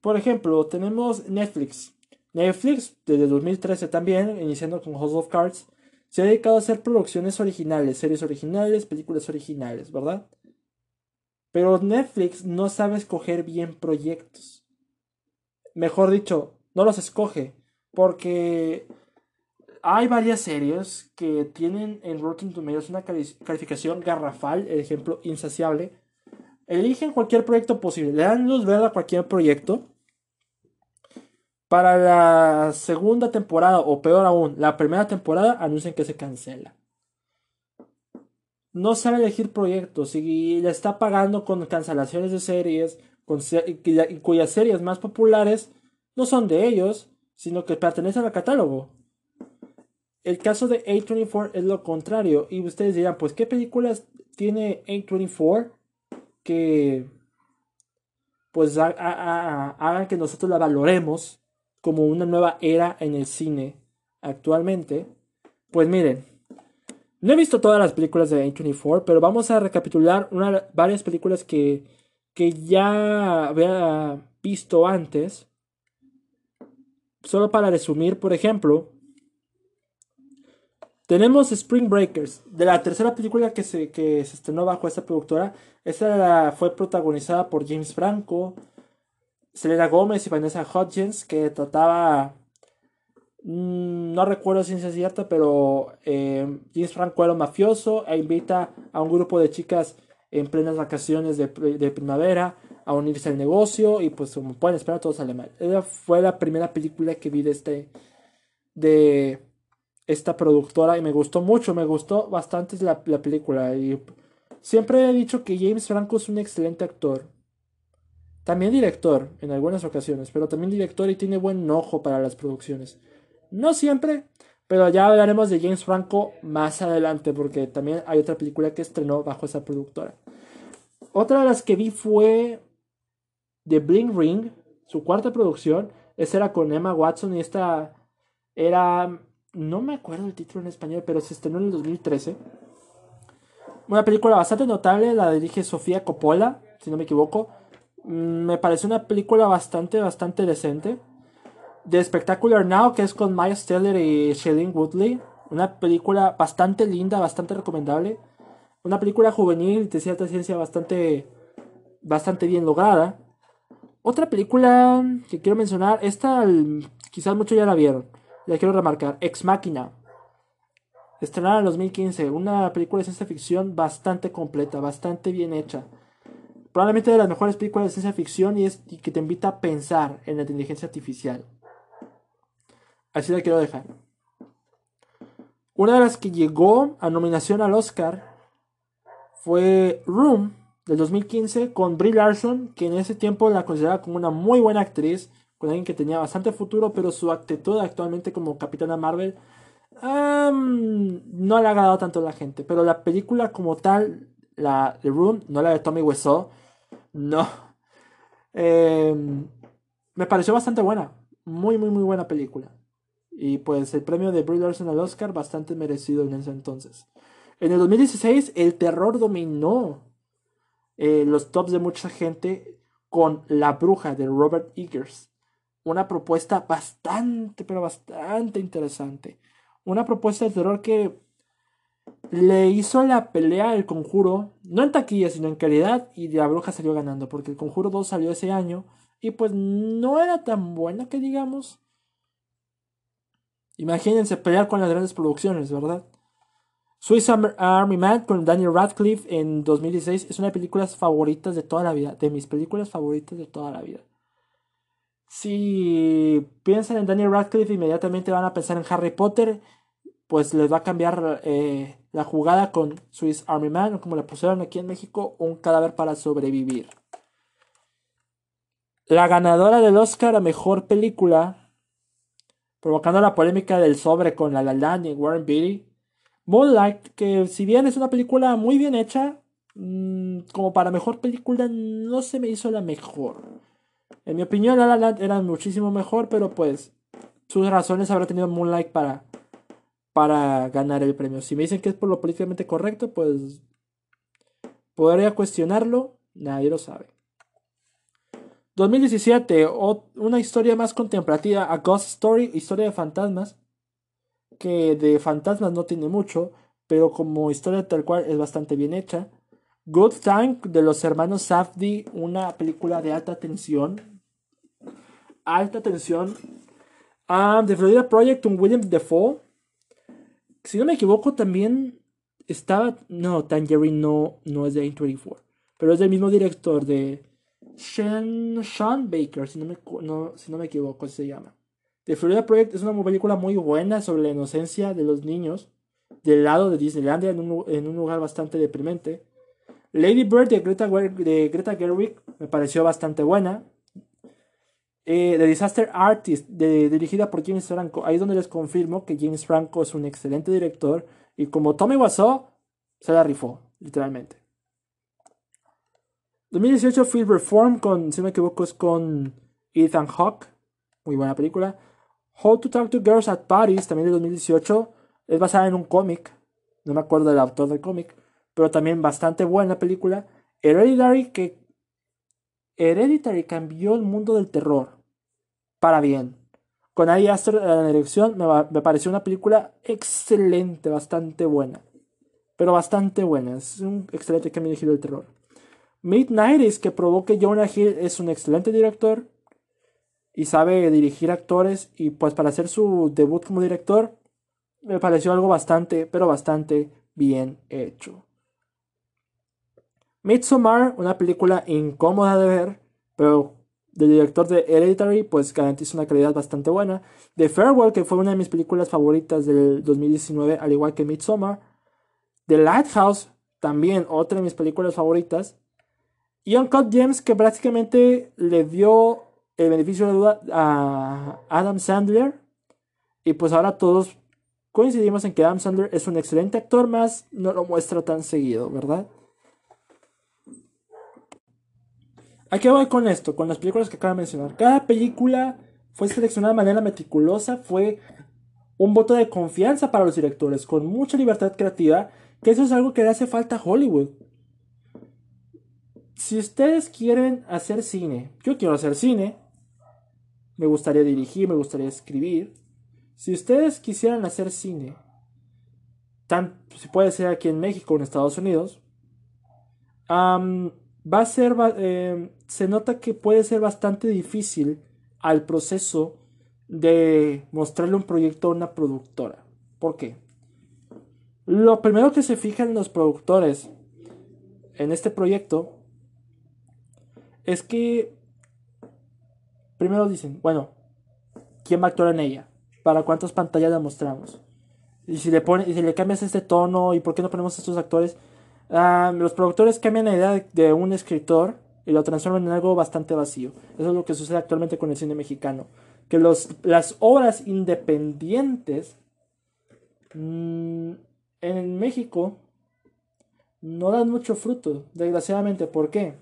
Speaker 1: Por ejemplo, tenemos Netflix. Netflix, desde 2013 también, iniciando con House of Cards, se ha dedicado a hacer producciones originales, series originales, películas originales, ¿verdad? Pero Netflix no sabe escoger bien proyectos mejor dicho, no los escoge. Porque hay varias series que tienen en Rotten Tomatoes una calificación garrafal, el ejemplo insaciable. Eligen cualquier proyecto posible, le dan luz verde a cualquier proyecto. Para la segunda temporada, o peor aún, la primera temporada, anuncian que se cancela. No sabe elegir proyectos y le está pagando con cancelaciones de series, cuyas series más populares no son de ellos, sino que pertenecen al catálogo. El caso de A24 es lo contrario, y ustedes dirán, pues, ¿qué películas tiene A24 que pues hagan que nosotros la valoremos como una nueva era en el cine actualmente? Pues miren, no he visto todas las películas de A24, pero vamos a recapitular una, varias películas que que ya había visto antes. Solo para resumir, por ejemplo, tenemos Spring Breakers, de la tercera película que se, que se estrenó bajo esta productora. Esta fue protagonizada por James Franco, Selena Gómez y Vanessa Hudgens, que trataba, mm, no recuerdo si es cierta, pero eh, James Franco era un mafioso e invita a un grupo de chicas en plenas vacaciones de, primavera a unirse al negocio y pues como pueden esperar todo sale mal. Esa fue la primera película que vi de este de esta productora y me gustó mucho, me gustó bastante la, la película y siempre he dicho que James Franco es un excelente actor. También director en algunas ocasiones, pero también director y tiene buen ojo para las producciones. No siempre, pero ya hablaremos de James Franco más adelante, porque también hay otra película que estrenó bajo esa productora. Otra de las que vi fue The Bling Ring, su cuarta producción. Esa era con Emma Watson y esta era. No me acuerdo el título en español, pero se estrenó en el 2013. Una película bastante notable, la dirige Sofía Coppola, si no me equivoco. Mm, me parece una película bastante, bastante decente. The Spectacular Now, que es con Miles Teller y Shailene Woodley. Una película bastante linda, bastante recomendable. Una película juvenil de cierta ciencia bastante, bastante bien lograda. Otra película que quiero mencionar, esta quizás muchos ya la vieron. La quiero remarcar, Ex Machina. Estrenada en 2015, una película de ciencia ficción bastante completa, bastante bien hecha. Probablemente de las mejores películas de ciencia ficción y, es, y que te invita a pensar en la inteligencia artificial. Así la quiero dejar. Una de las que llegó a nominación al Oscar fue Room del 2015 con Brie Larson, que en ese tiempo la consideraba como una muy buena actriz, con alguien que tenía bastante futuro, pero su actitud actualmente como Capitana Marvel no le ha agradado tanto a la gente. Pero la película como tal, la The Room, no la de Tommy Wiseau, no. Em, me pareció bastante buena. Muy, muy, muy buena película. Y pues el premio de Brie Larson al Oscar bastante merecido en ese entonces. En el 2016 el terror dominó eh, los tops de mucha gente con La Bruja de Robert Eggers. Una propuesta bastante, pero bastante interesante. Una propuesta de terror que le hizo la pelea al conjuro, no en taquilla, sino en calidad, y La Bruja salió ganando, porque el conjuro 2 salió ese año, y pues no era tan buena que digamos. Imagínense pelear con las grandes producciones, ¿verdad? Swiss Army Man con Daniel Radcliffe en 2016 es una de mis películas favoritas de toda la vida. De mis películas favoritas de toda la vida. Si piensan en Daniel Radcliffe, inmediatamente van a pensar en Harry Potter. Pues les va a cambiar eh, la jugada con Swiss Army Man, o como le pusieron aquí en México, un cadáver para sobrevivir. La ganadora del Oscar a mejor película provocando la polémica del sobre con La La Land y Warren Beatty. Moonlight, que si bien es una película muy bien hecha, mm, como para mejor película no se me hizo la mejor. En mi opinión, La era muchísimo mejor, pero pues sus razones habrá tenido Moonlight para, para ganar el premio. Si me dicen que es por lo políticamente correcto, pues podría cuestionarlo, nadie lo sabe. 2017, una historia más contemplativa, A Ghost Story, historia de fantasmas, que de fantasmas no tiene mucho, pero como historia tal cual es bastante bien hecha. Good Time de los hermanos Safdie, una película de alta tensión. Alta tensión. The Florida Project, un William Defoe. Si no me equivoco, también estaba. No, Tangerine no, no es de A24, pero es del mismo director de sean, Baker, si no, me, no, si no me equivoco, se llama. The Florida Project es una película muy buena sobre la inocencia de los niños del lado de Disneylandia en un, en un lugar bastante deprimente. Lady Bird de Greta, de Greta Gerwig me pareció bastante buena. Eh, The Disaster Artist, dirigida por James Franco. Ahí es donde les confirmo que James Franco es un excelente director. Y como Tommy Wiseau, se la rifó, literalmente. 2018 Field Reform con, si no me equivoco, es con Ethan Hawke. Muy buena película. How to Talk to Girls at Paris, también de 2018. Es basada en un cómic. No me acuerdo del autor del cómic. Pero también bastante buena película. Hereditary, que Hereditary cambió el mundo del terror. Para bien. Con Ari Aster en la dirección, me, pareció una película excelente, bastante buena. Pero bastante buena. Es un excelente cambio de giro del terror. Midnight que provoque Jonah Hill es un excelente director y sabe dirigir actores y pues para hacer su debut como director me pareció algo bastante, pero bastante bien hecho. Midsommar, una película incómoda de ver, pero del director de Hereditary, pues garantiza una calidad bastante buena. The Farewell, que fue una de mis películas favoritas del 2019, al igual que Midsommar. The Lighthouse, también otra de mis películas favoritas. Y Uncut James que prácticamente le dio el beneficio de duda a Adam Sandler. Y pues ahora todos coincidimos en que Adam Sandler es un excelente actor, más no lo muestra tan seguido, ¿verdad? ¿A qué voy con esto? Con las películas que acabo de mencionar. Cada película fue seleccionada de manera meticulosa, fue un voto de confianza para los directores, con mucha libertad creativa que eso es algo que le hace falta a Hollywood. Si ustedes quieren hacer cine, yo quiero hacer cine, me gustaría dirigir, me gustaría escribir. Si ustedes quisieran hacer cine, tan, si puede ser aquí en México o en Estados Unidos, va a ser, em, se nota que puede ser bastante difícil al proceso de mostrarle un proyecto a una productora. ¿Por qué? Lo primero que se fijan los productores en este proyecto es que primero dicen, bueno, ¿quién va a actuar en ella? ¿Para cuántas pantallas la mostramos? Y si le pone, y si le cambias este tono, ¿y por qué no ponemos estos actores? Ah, los productores cambian la idea de, un escritor y lo transforman en algo bastante vacío. Eso es lo que sucede actualmente con el cine mexicano. Que los, las obras independientes mmm, en México no dan mucho fruto, desgraciadamente. ¿Por qué?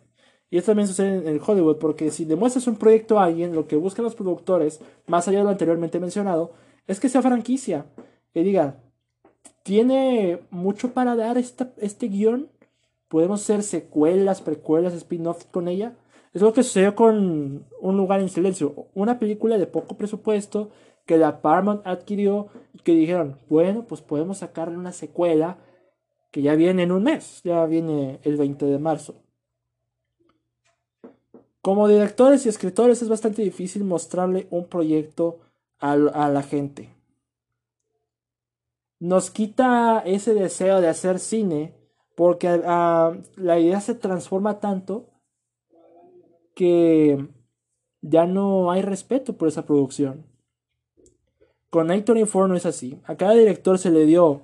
Speaker 1: Y esto también sucede en Hollywood, porque si demuestras un proyecto a alguien, lo que buscan los productores, más allá de lo anteriormente mencionado, es que sea franquicia. Que diga, tiene mucho para dar este guion. Podemos hacer secuelas, precuelas, spin-offs con ella. Es lo que sucedió con Un lugar en silencio. Una película de poco presupuesto que la Paramount adquirió y que dijeron, bueno, pues podemos sacarle una secuela que ya viene en un mes, ya viene el 20 de marzo. Como directores y escritores es bastante difícil mostrarle un proyecto a, la gente. Nos quita ese deseo de hacer cine porque ah, la idea se transforma tanto que ya no hay respeto por esa producción. Con A24 no es así. A cada director se le dio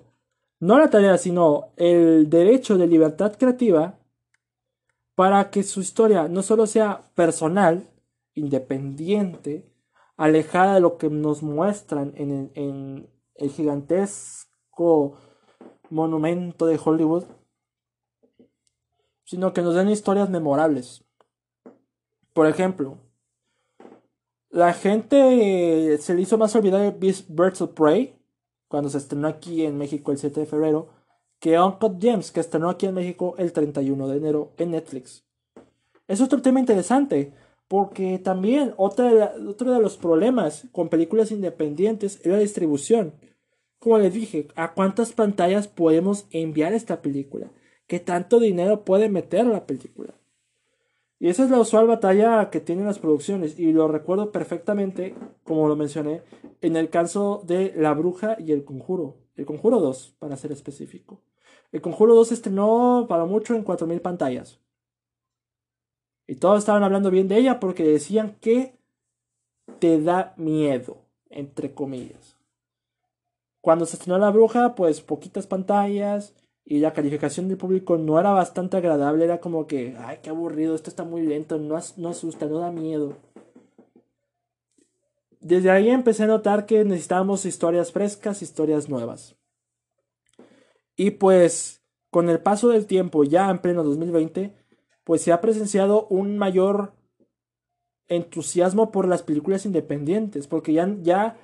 Speaker 1: no la tarea, sino el derecho de libertad creativa para que su historia no solo sea personal, independiente, alejada de lo que nos muestran en el gigantesco monumento de Hollywood, sino que nos den historias memorables. Por ejemplo, la gente se le hizo más olvidar Birds of Prey cuando se estrenó aquí en México el 7 de febrero que Uncut Gems que estrenó aquí en México el 31 de enero en Netflix. Es otro tema interesante porque también otra otro de los problemas con películas independientes es la distribución. Como les dije, ¿a cuántas pantallas podemos enviar esta película? ¿Qué tanto dinero puede meter la película? Y esa es la usual batalla que tienen las producciones. Y lo recuerdo perfectamente, como lo mencioné, en el caso de La Bruja y El Conjuro. El Conjuro 2, para ser específico. El Conjuro 2 se estrenó para mucho en 4.000 pantallas. Y todos estaban hablando bien de ella porque decían que te da miedo, entre comillas. Cuando se estrenó La Bruja, pues poquitas pantallas y la calificación del público no era bastante agradable, era como que, ay, qué aburrido, esto está muy lento, no, no asusta, no da miedo. Desde ahí empecé a notar que necesitábamos historias frescas, historias nuevas. Y pues, con el paso del tiempo, ya en pleno 2020, pues se ha presenciado un mayor entusiasmo por las películas independientes, porque ya, ya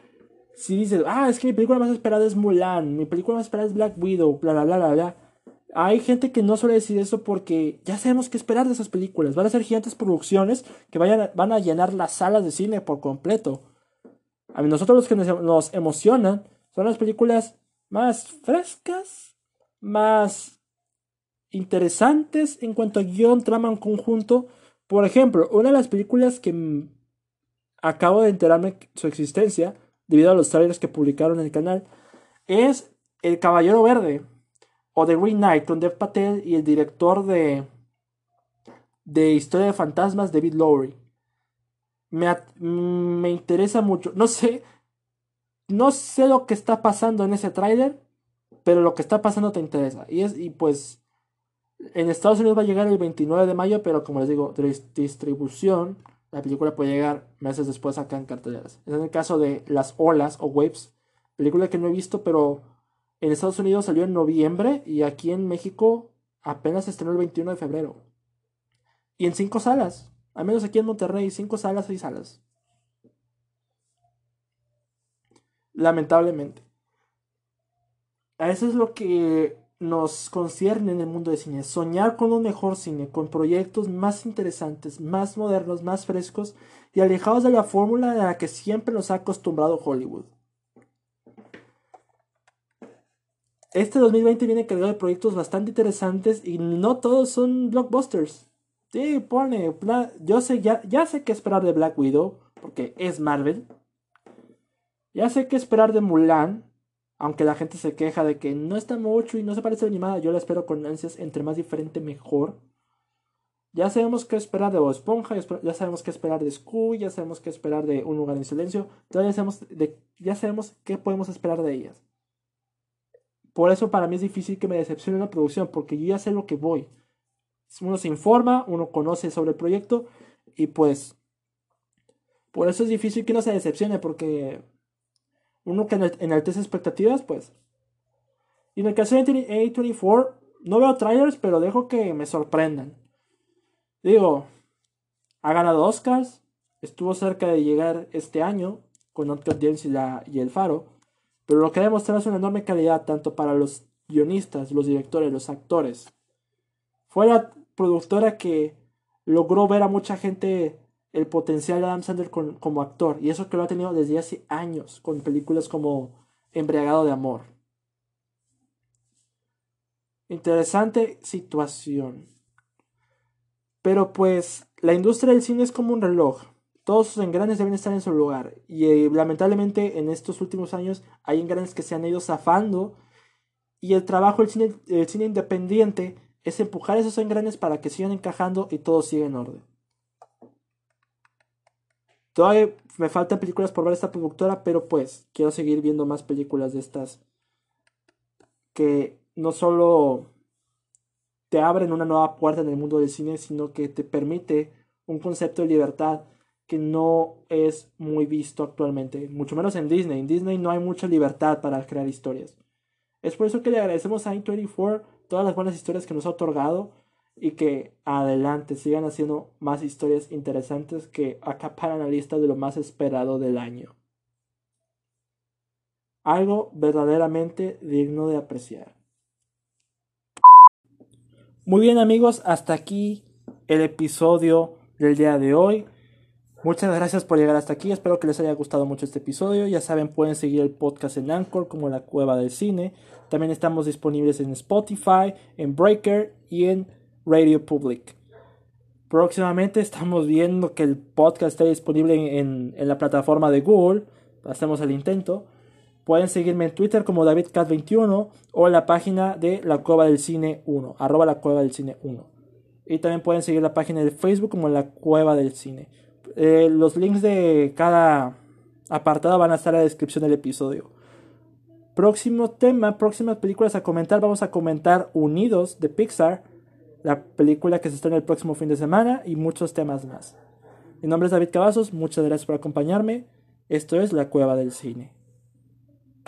Speaker 1: si dices, ah, es que mi película más esperada es Mulan, mi película más esperada es Black Widow, bla, bla, bla, bla, bla. Hay gente que no suele decir eso porque ya sabemos qué esperar de esas películas. Van a ser gigantes producciones que vayan van a llenar las salas de cine por completo. A nosotros los que nos, nos emocionan son las películas más frescas, más interesantes en cuanto a guion, trama en conjunto. Por ejemplo, una de las películas que acabo de enterarme su existencia debido a los trailers que publicaron en el canal, es El Caballero Verde o The Green Knight con Dev Patel y el director de, de Historia de Fantasmas, David Lowry. Me, me interesa mucho. No sé, no sé lo que está pasando en ese tráiler, pero lo que está pasando te interesa. Y, es, y pues en Estados Unidos va a llegar el 29 de mayo, pero como les digo, distribución la película puede llegar meses después acá en carteleras. Es en el caso de Las Olas o Waves, película que no he visto, pero en Estados Unidos salió en noviembre y aquí en México apenas estrenó el 21 de febrero. Y en cinco salas, al menos aquí en Monterrey, cinco salas, seis salas. Lamentablemente. Eso es lo que nos concierne en el mundo del cine. Soñar con un mejor cine, con proyectos más interesantes, más modernos, más frescos y alejados de la fórmula a la que siempre nos ha acostumbrado Hollywood. Este 2020 viene cargado de proyectos bastante interesantes y no todos son blockbusters. Sí, pone, yo sé, ya, ya sé qué esperar de Black Widow, porque es Marvel. Ya sé qué esperar de Mulan, aunque la gente se queja de que no está mucho y no se parece animada, yo la espero con ansias, entre más diferente mejor. Ya sabemos qué esperar de Bob Esponja, ya sabemos qué esperar de Scooby, ya sabemos qué esperar de Un lugar en silencio, todavía sabemos, ya sabemos qué podemos esperar de ellas. Por eso para mí es difícil que me decepcione una producción, porque yo ya sé lo que voy. Uno se informa, uno conoce sobre el proyecto y pues por eso es difícil que uno se decepcione, porque uno que enaltece expectativas, pues. Y en el caso de A24, no veo trailers, pero dejo que me sorprendan. Digo, ha ganado Oscars, estuvo cerca de llegar este año con Uncut James y, y El Faro. Pero lo que ha demostrado es una enorme calidad tanto para los guionistas, los directores, los actores. Fue la productora que logró ver a mucha gente el potencial de Adam Sandler como actor. Y eso que lo ha tenido desde hace años con películas como Embriagado de Amor. Interesante situación. Pero pues la industria del cine es como un reloj todos sus engranes deben estar en su lugar. Y eh, lamentablemente en estos últimos años hay engranes que se han ido zafando. Y el trabajo del cine, cine independiente es empujar esos engranes para que sigan encajando y todo siga en orden. Todavía me faltan películas por ver esta productora, pero pues quiero seguir viendo más películas de estas que no solo te abren una nueva puerta en el mundo del cine, sino que te permite un concepto de libertad que no es muy visto actualmente, mucho menos en Disney. En Disney no hay mucha libertad para crear historias. Es por eso que le agradecemos a A24 todas las buenas historias que nos ha otorgado y que adelante sigan haciendo más historias interesantes que acaparan la lista de lo más esperado del año. Algo verdaderamente digno de apreciar. Muy bien amigos, hasta aquí el episodio del día de hoy. Muchas gracias por llegar hasta aquí. Espero que les haya gustado mucho este episodio. Ya saben, pueden seguir el podcast en Anchor como La Cueva del Cine. También estamos disponibles en Spotify, en Breaker y en Radio Public. Próximamente estamos viendo que el podcast esté disponible en, la plataforma de Google. Hacemos el intento. Pueden seguirme en Twitter como DavidCat21 o en la página de La Cueva del Cine 1, arroba La Cueva del Cine 1. Y también pueden seguir la página de Facebook como La Cueva del Cine. Eh, los links de cada apartado van a estar en la descripción del episodio. Próximo tema, próximas películas a comentar. Vamos a comentar Unidos de Pixar, la película que se estrena el próximo fin de semana y muchos temas más. Mi nombre es David Cavazos, muchas gracias por acompañarme. Esto es La Cueva del Cine.